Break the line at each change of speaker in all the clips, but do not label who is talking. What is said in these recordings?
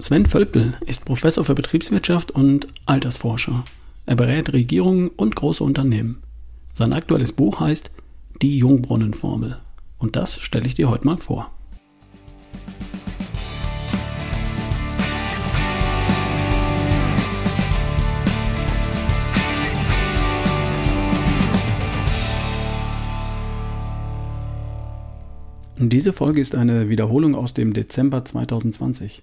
Sven Völpel ist Professor für Betriebswirtschaft und Altersforscher. Er berät Regierungen und große Unternehmen. Sein aktuelles Buch heißt Die Jungbrunnenformel. Und das stelle ich dir heute mal vor. Diese Folge ist eine Wiederholung aus dem Dezember 2020.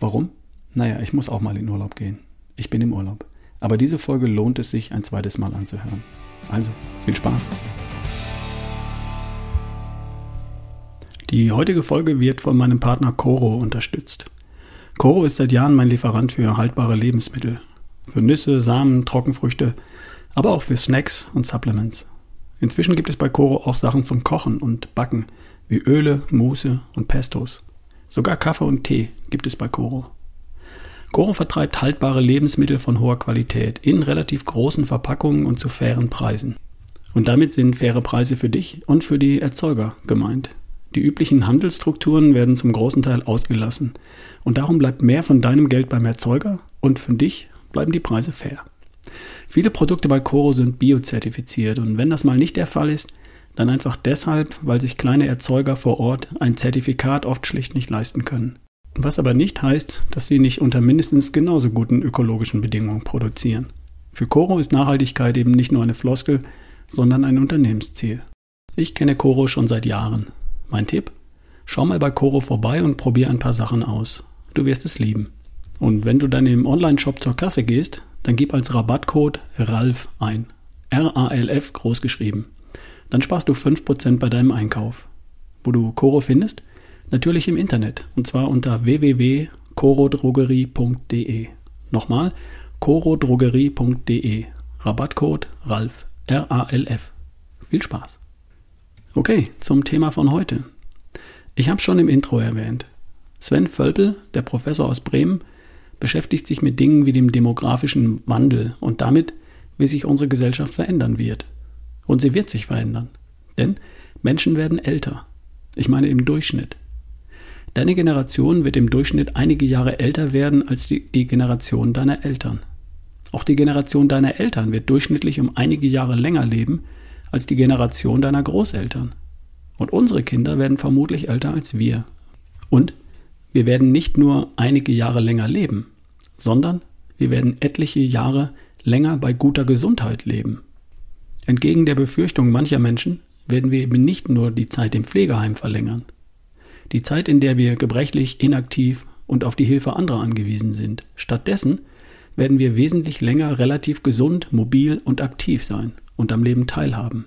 Warum? Naja, ich muss auch mal in Urlaub gehen. Ich bin im Urlaub. Aber diese Folge lohnt es sich ein zweites Mal anzuhören. Also, viel Spaß. Die heutige Folge wird von meinem Partner Coro unterstützt. Coro ist seit Jahren mein Lieferant für haltbare Lebensmittel. Für Nüsse, Samen, Trockenfrüchte, aber auch für Snacks und Supplements. Inzwischen gibt es bei Coro auch Sachen zum Kochen und Backen, wie Öle, Muße und Pestos. Sogar Kaffee und Tee gibt es bei Coro. Coro vertreibt haltbare Lebensmittel von hoher Qualität in relativ großen Verpackungen und zu fairen Preisen. Und damit sind faire Preise für dich und für die Erzeuger gemeint. Die üblichen Handelsstrukturen werden zum großen Teil ausgelassen. Und darum bleibt mehr von deinem Geld beim Erzeuger und für dich bleiben die Preise fair. Viele Produkte bei Coro sind biozertifiziert und wenn das mal nicht der Fall ist, dann einfach deshalb, weil sich kleine Erzeuger vor Ort ein Zertifikat oft schlicht nicht leisten können. Was aber nicht heißt, dass sie nicht unter mindestens genauso guten ökologischen Bedingungen produzieren. Für Coro ist Nachhaltigkeit eben nicht nur eine Floskel, sondern ein Unternehmensziel. Ich kenne Coro schon seit Jahren. Mein Tipp? Schau mal bei Coro vorbei und probier ein paar Sachen aus. Du wirst es lieben. Und wenn du dann im Online-Shop zur Kasse gehst, dann gib als Rabattcode RALF ein. R-A-L-F groß geschrieben. Dann sparst du 5% bei deinem Einkauf. Wo du Coro findest? Natürlich im Internet. Und zwar unter www.corodrogerie.de. Nochmal, corodrogerie.de. Rabattcode RALF. R-A-L-F. Viel Spaß. Okay, zum Thema von heute. Ich habe schon im Intro erwähnt. Sven Völpel, der Professor aus Bremen, beschäftigt sich mit Dingen wie dem demografischen Wandel und damit, wie sich unsere Gesellschaft verändern wird. Und sie wird sich verändern. Denn Menschen werden älter. Ich meine im Durchschnitt. Deine Generation wird im Durchschnitt einige Jahre älter werden als die, die, Generation deiner Eltern. Auch die Generation deiner Eltern wird durchschnittlich um einige Jahre länger leben als die Generation deiner Großeltern. Und unsere Kinder werden vermutlich älter als wir. Und wir werden nicht nur einige Jahre länger leben, sondern wir werden etliche Jahre länger bei guter Gesundheit leben. Entgegen der Befürchtung mancher Menschen werden wir eben nicht nur die Zeit im Pflegeheim verlängern. Die Zeit, in der wir gebrechlich, inaktiv und auf die Hilfe anderer angewiesen sind. Stattdessen werden wir wesentlich länger relativ gesund, mobil und aktiv sein und am Leben teilhaben.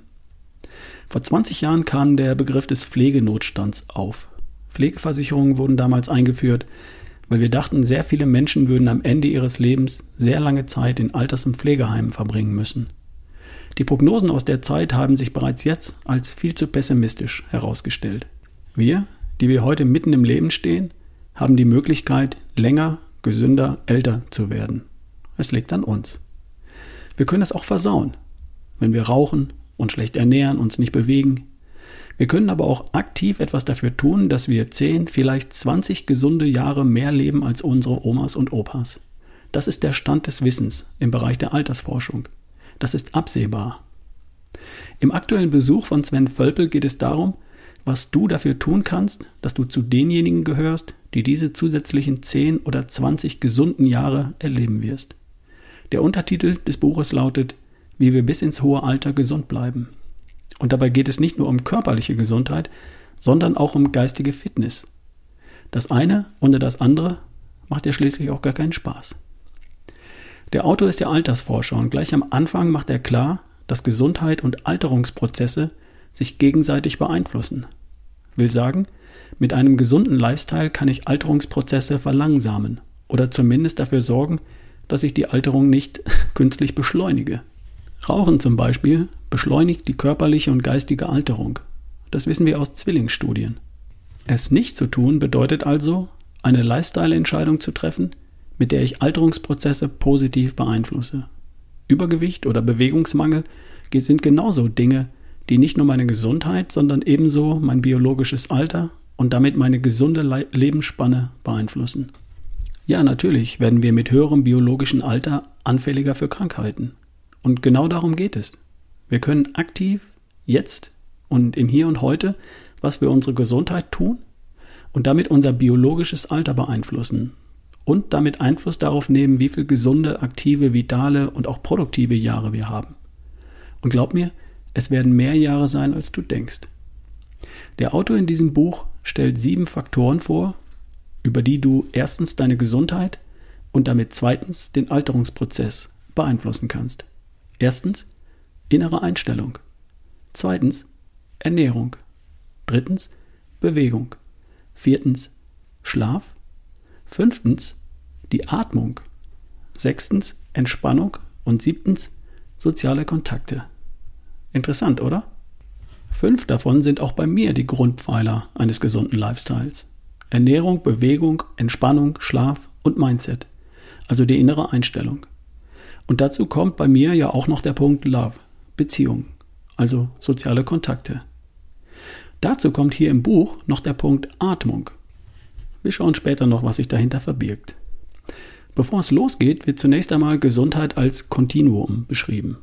Vor 20 Jahren kam der Begriff des Pflegenotstands auf. Pflegeversicherungen wurden damals eingeführt, weil wir dachten, sehr viele Menschen würden am Ende ihres Lebens sehr lange Zeit in Alters- und Pflegeheimen verbringen müssen. Die Prognosen aus der Zeit haben sich bereits jetzt als viel zu pessimistisch herausgestellt. Wir, die wir heute mitten im Leben stehen, haben die Möglichkeit, länger, gesünder, älter zu werden. Es liegt an uns. Wir können es auch versauen, wenn wir rauchen, uns schlecht ernähren, uns nicht bewegen. Wir können aber auch aktiv etwas dafür tun, dass wir 10, vielleicht 20 gesunde Jahre mehr leben als unsere Omas und Opas. Das ist der Stand des Wissens im Bereich der Altersforschung. Das ist absehbar. Im aktuellen Besuch von Sven Völpel geht es darum, was du dafür tun kannst, dass du zu denjenigen gehörst, die diese zusätzlichen 10 oder 20 gesunden Jahre erleben wirst. Der Untertitel des Buches lautet Wie wir bis ins hohe Alter gesund bleiben. Und dabei geht es nicht nur um körperliche Gesundheit, sondern auch um geistige Fitness. Das eine ohne das andere macht ja schließlich auch gar keinen Spaß. Der Autor ist der Altersforscher und gleich am Anfang macht er klar, dass Gesundheit und Alterungsprozesse sich gegenseitig beeinflussen. Will sagen, mit einem gesunden Lifestyle kann ich Alterungsprozesse verlangsamen oder zumindest dafür sorgen, dass ich die Alterung nicht künstlich beschleunige. Rauchen zum Beispiel beschleunigt die körperliche und geistige Alterung. Das wissen wir aus Zwillingsstudien. Es nicht zu tun bedeutet also, eine Lifestyle-Entscheidung zu treffen, mit der ich Alterungsprozesse positiv beeinflusse. Übergewicht oder Bewegungsmangel sind genauso Dinge, die nicht nur meine Gesundheit, sondern ebenso mein biologisches Alter und damit meine gesunde Le Lebensspanne beeinflussen. Ja, natürlich werden wir mit höherem biologischen Alter anfälliger für Krankheiten. Und genau darum geht es. Wir können aktiv jetzt und im Hier und heute was für unsere Gesundheit tun und damit unser biologisches Alter beeinflussen und damit Einfluss darauf nehmen, wie viel gesunde, aktive, vitale und auch produktive Jahre wir haben. Und glaub mir, es werden mehr Jahre sein, als du denkst. Der Autor in diesem Buch stellt sieben Faktoren vor, über die du erstens deine Gesundheit und damit zweitens den Alterungsprozess beeinflussen kannst. Erstens innere Einstellung. Zweitens Ernährung. Drittens Bewegung. Viertens Schlaf. Fünftens die Atmung. Sechstens Entspannung. Und siebtens soziale Kontakte. Interessant, oder? Fünf davon sind auch bei mir die Grundpfeiler eines gesunden Lifestyles. Ernährung, Bewegung, Entspannung, Schlaf und Mindset, also die innere Einstellung. Und dazu kommt bei mir ja auch noch der Punkt Love, Beziehung, also soziale Kontakte. Dazu kommt hier im Buch noch der Punkt Atmung. Wir schauen später noch, was sich dahinter verbirgt. Bevor es losgeht, wird zunächst einmal Gesundheit als Kontinuum beschrieben,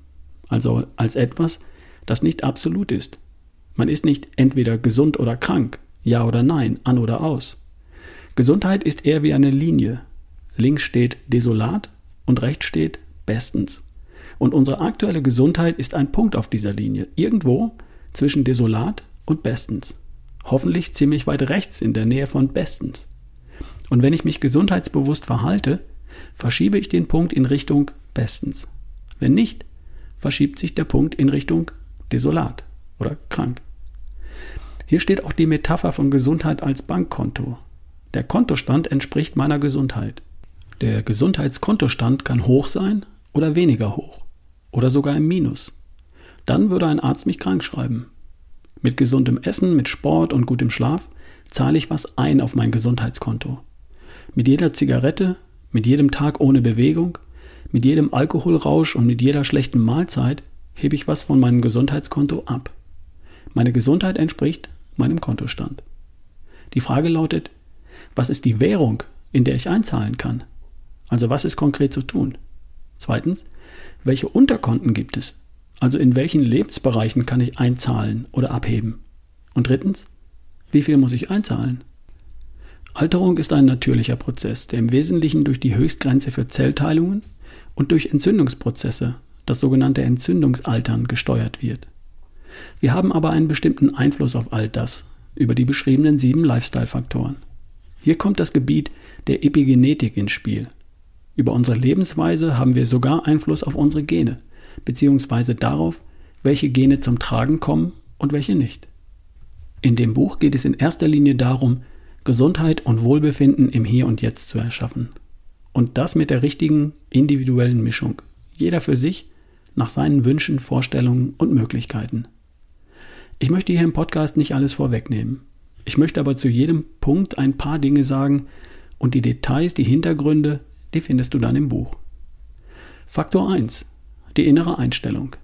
also als etwas, das nicht absolut ist. Man ist nicht entweder gesund oder krank, ja oder nein, an oder aus. Gesundheit ist eher wie eine Linie. Links steht desolat und rechts steht bestens. Und unsere aktuelle Gesundheit ist ein Punkt auf dieser Linie, irgendwo zwischen desolat und bestens. Hoffentlich ziemlich weit rechts in der Nähe von bestens. Und wenn ich mich gesundheitsbewusst verhalte, verschiebe ich den Punkt in Richtung bestens. Wenn nicht, verschiebt sich der Punkt in Richtung desolat oder krank. Hier steht auch die Metapher von Gesundheit als Bankkonto. Der Kontostand entspricht meiner Gesundheit. Der Gesundheitskontostand kann hoch sein oder weniger hoch oder sogar im Minus. Dann würde ein Arzt mich krank schreiben. Mit gesundem Essen, mit Sport und gutem Schlaf zahle ich was ein auf mein Gesundheitskonto. Mit jeder Zigarette, mit jedem Tag ohne Bewegung, mit jedem Alkoholrausch und mit jeder schlechten Mahlzeit hebe ich was von meinem Gesundheitskonto ab. Meine Gesundheit entspricht meinem Kontostand. Die Frage lautet, was ist die Währung, in der ich einzahlen kann? Also was ist konkret zu tun? Zweitens, welche Unterkonten gibt es? Also in welchen Lebensbereichen kann ich einzahlen oder abheben? Und drittens, wie viel muss ich einzahlen? Alterung ist ein natürlicher Prozess, der im Wesentlichen durch die Höchstgrenze für Zellteilungen und durch Entzündungsprozesse, das sogenannte Entzündungsaltern, gesteuert wird. Wir haben aber einen bestimmten Einfluss auf all das über die beschriebenen sieben Lifestyle-Faktoren. Hier kommt das Gebiet der Epigenetik ins Spiel. Über unsere Lebensweise haben wir sogar Einfluss auf unsere Gene, beziehungsweise darauf, welche Gene zum Tragen kommen und welche nicht. In dem Buch geht es in erster Linie darum, Gesundheit und Wohlbefinden im Hier und Jetzt zu erschaffen. Und das mit der richtigen individuellen Mischung. Jeder für sich, nach seinen Wünschen, Vorstellungen und Möglichkeiten. Ich möchte hier im Podcast nicht alles vorwegnehmen. Ich möchte aber zu jedem Punkt ein paar Dinge sagen und die Details, die Hintergründe, die findest du dann im Buch. Faktor 1. Die innere Einstellung.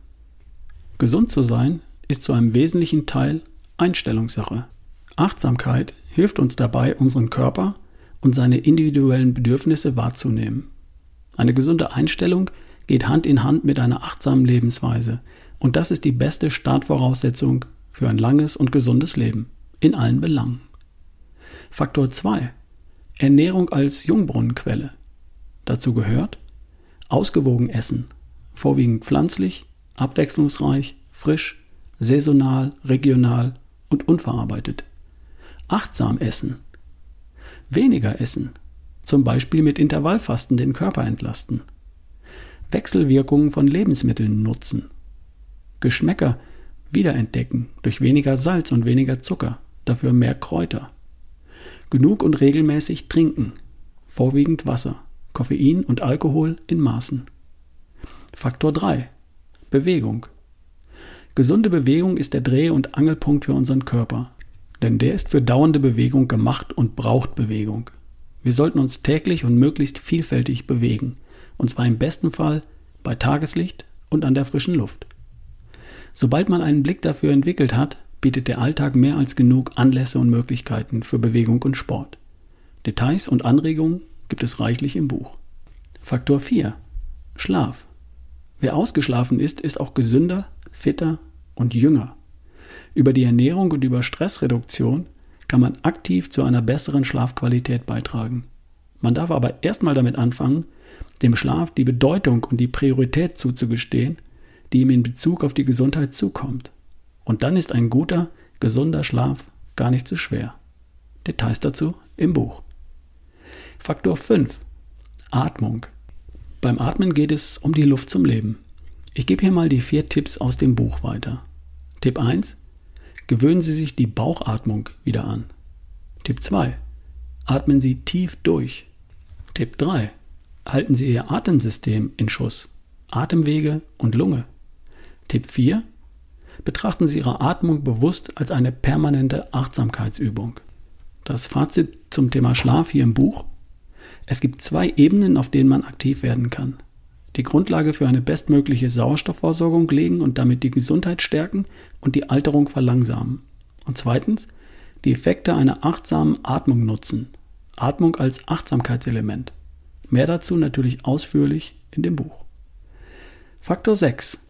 Gesund zu sein ist zu einem wesentlichen Teil Einstellungssache. Achtsamkeit hilft uns dabei, unseren Körper und seine individuellen Bedürfnisse wahrzunehmen. Eine gesunde Einstellung geht Hand in Hand mit einer achtsamen Lebensweise und das ist die beste Startvoraussetzung für ein langes und gesundes Leben in allen Belangen. Faktor 2. Ernährung als Jungbrunnenquelle. Dazu gehört ausgewogen essen, vorwiegend pflanzlich, abwechslungsreich, frisch, saisonal, regional und unverarbeitet. Achtsam essen. Weniger essen, zum Beispiel mit Intervallfasten den Körper entlasten. Wechselwirkungen von Lebensmitteln nutzen. Geschmäcker wiederentdecken durch weniger Salz und weniger Zucker dafür mehr Kräuter. Genug und regelmäßig trinken, vorwiegend Wasser, Koffein und Alkohol in Maßen. Faktor 3. Bewegung. Gesunde Bewegung ist der Dreh- und Angelpunkt für unseren Körper, denn der ist für dauernde Bewegung gemacht und braucht Bewegung. Wir sollten uns täglich und möglichst vielfältig bewegen, und zwar im besten Fall bei Tageslicht und an der frischen Luft. Sobald man einen Blick dafür entwickelt hat, bietet der Alltag mehr als genug Anlässe und Möglichkeiten für Bewegung und Sport. Details und Anregungen gibt es reichlich im Buch. Faktor 4. Schlaf. Wer ausgeschlafen ist, ist auch gesünder, fitter und jünger. Über die Ernährung und über Stressreduktion kann man aktiv zu einer besseren Schlafqualität beitragen. Man darf aber erstmal damit anfangen, dem Schlaf die Bedeutung und die Priorität zuzugestehen, die ihm in Bezug auf die Gesundheit zukommt. Und dann ist ein guter, gesunder Schlaf gar nicht so schwer. Details dazu im Buch. Faktor 5. Atmung. Beim Atmen geht es um die Luft zum Leben. Ich gebe hier mal die vier Tipps aus dem Buch weiter. Tipp 1. Gewöhnen Sie sich die Bauchatmung wieder an. Tipp 2. Atmen Sie tief durch. Tipp 3. Halten Sie Ihr Atemsystem in Schuss. Atemwege und Lunge. Tipp 4. Betrachten Sie Ihre Atmung bewusst als eine permanente Achtsamkeitsübung. Das Fazit zum Thema Schlaf hier im Buch. Es gibt zwei Ebenen, auf denen man aktiv werden kann. Die Grundlage für eine bestmögliche Sauerstoffversorgung legen und damit die Gesundheit stärken und die Alterung verlangsamen. Und zweitens, die Effekte einer achtsamen Atmung nutzen. Atmung als Achtsamkeitselement. Mehr dazu natürlich ausführlich in dem Buch. Faktor 6.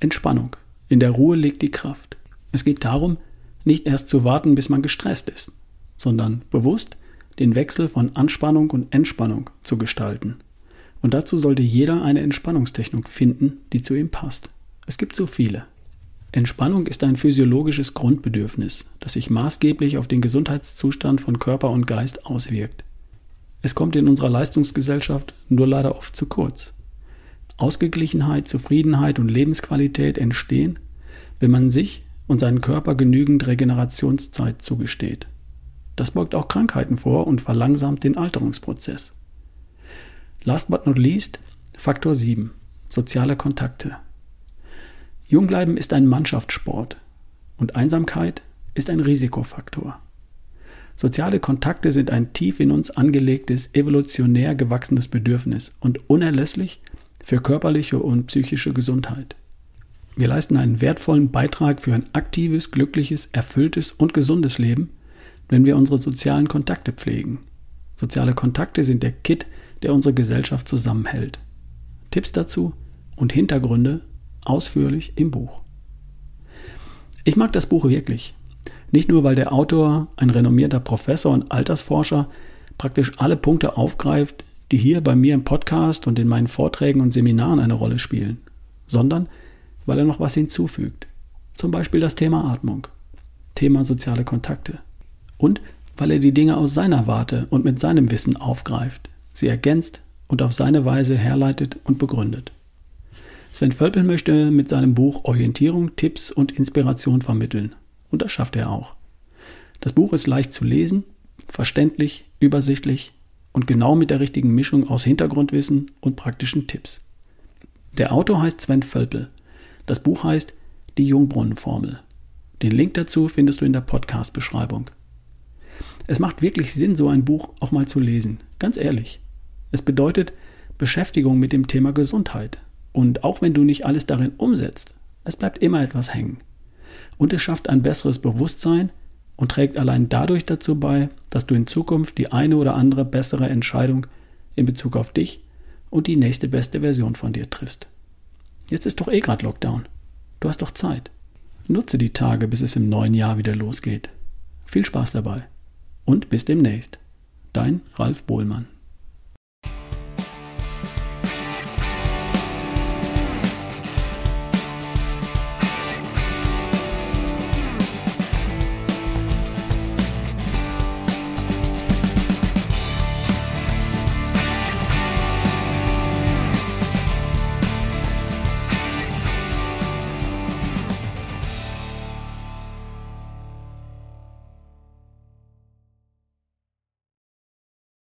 Entspannung. In der Ruhe liegt die Kraft. Es geht darum, nicht erst zu warten, bis man gestresst ist, sondern bewusst den Wechsel von Anspannung und Entspannung zu gestalten. Und dazu sollte jeder eine Entspannungstechnik finden, die zu ihm passt. Es gibt so viele. Entspannung ist ein physiologisches Grundbedürfnis, das sich maßgeblich auf den Gesundheitszustand von Körper und Geist auswirkt. Es kommt in unserer Leistungsgesellschaft nur leider oft zu kurz. Ausgeglichenheit, Zufriedenheit und Lebensqualität entstehen, wenn man sich und seinen Körper genügend Regenerationszeit zugesteht. Das beugt auch Krankheiten vor und verlangsamt den Alterungsprozess. Last but not least, Faktor 7. Soziale Kontakte. Jungbleiben ist ein Mannschaftssport und Einsamkeit ist ein Risikofaktor. Soziale Kontakte sind ein tief in uns angelegtes, evolutionär gewachsenes Bedürfnis und unerlässlich für körperliche und psychische Gesundheit. Wir leisten einen wertvollen Beitrag für ein aktives, glückliches, erfülltes und gesundes Leben, wenn wir unsere sozialen Kontakte pflegen. Soziale Kontakte sind der Kit, der unsere Gesellschaft zusammenhält. Tipps dazu und Hintergründe ausführlich im Buch. Ich mag das Buch wirklich. Nicht nur, weil der Autor, ein renommierter Professor und Altersforscher, praktisch alle Punkte aufgreift, die hier bei mir im Podcast und in meinen Vorträgen und Seminaren eine Rolle spielen, sondern weil er noch was hinzufügt. Zum Beispiel das Thema Atmung, Thema soziale Kontakte. Und weil er die Dinge aus seiner Warte und mit seinem Wissen aufgreift, sie ergänzt und auf seine Weise herleitet und begründet. Sven Völpel möchte mit seinem Buch Orientierung, Tipps und Inspiration vermitteln und das schafft er auch. Das Buch ist leicht zu lesen, verständlich, übersichtlich und genau mit der richtigen Mischung aus Hintergrundwissen und praktischen Tipps. Der Autor heißt Sven Völpel. Das Buch heißt Die Jungbrunnenformel. Den Link dazu findest du in der Podcast-Beschreibung. Es macht wirklich Sinn, so ein Buch auch mal zu lesen. Ganz ehrlich. Es bedeutet Beschäftigung mit dem Thema Gesundheit. Und auch wenn du nicht alles darin umsetzt, es bleibt immer etwas hängen und es schafft ein besseres Bewusstsein und trägt allein dadurch dazu bei, dass du in Zukunft die eine oder andere bessere Entscheidung in Bezug auf dich und die nächste beste Version von dir triffst. Jetzt ist doch eh gerade Lockdown. Du hast doch Zeit. Nutze die Tage, bis es im neuen Jahr wieder losgeht. Viel Spaß dabei und bis demnächst. Dein Ralf Bohlmann.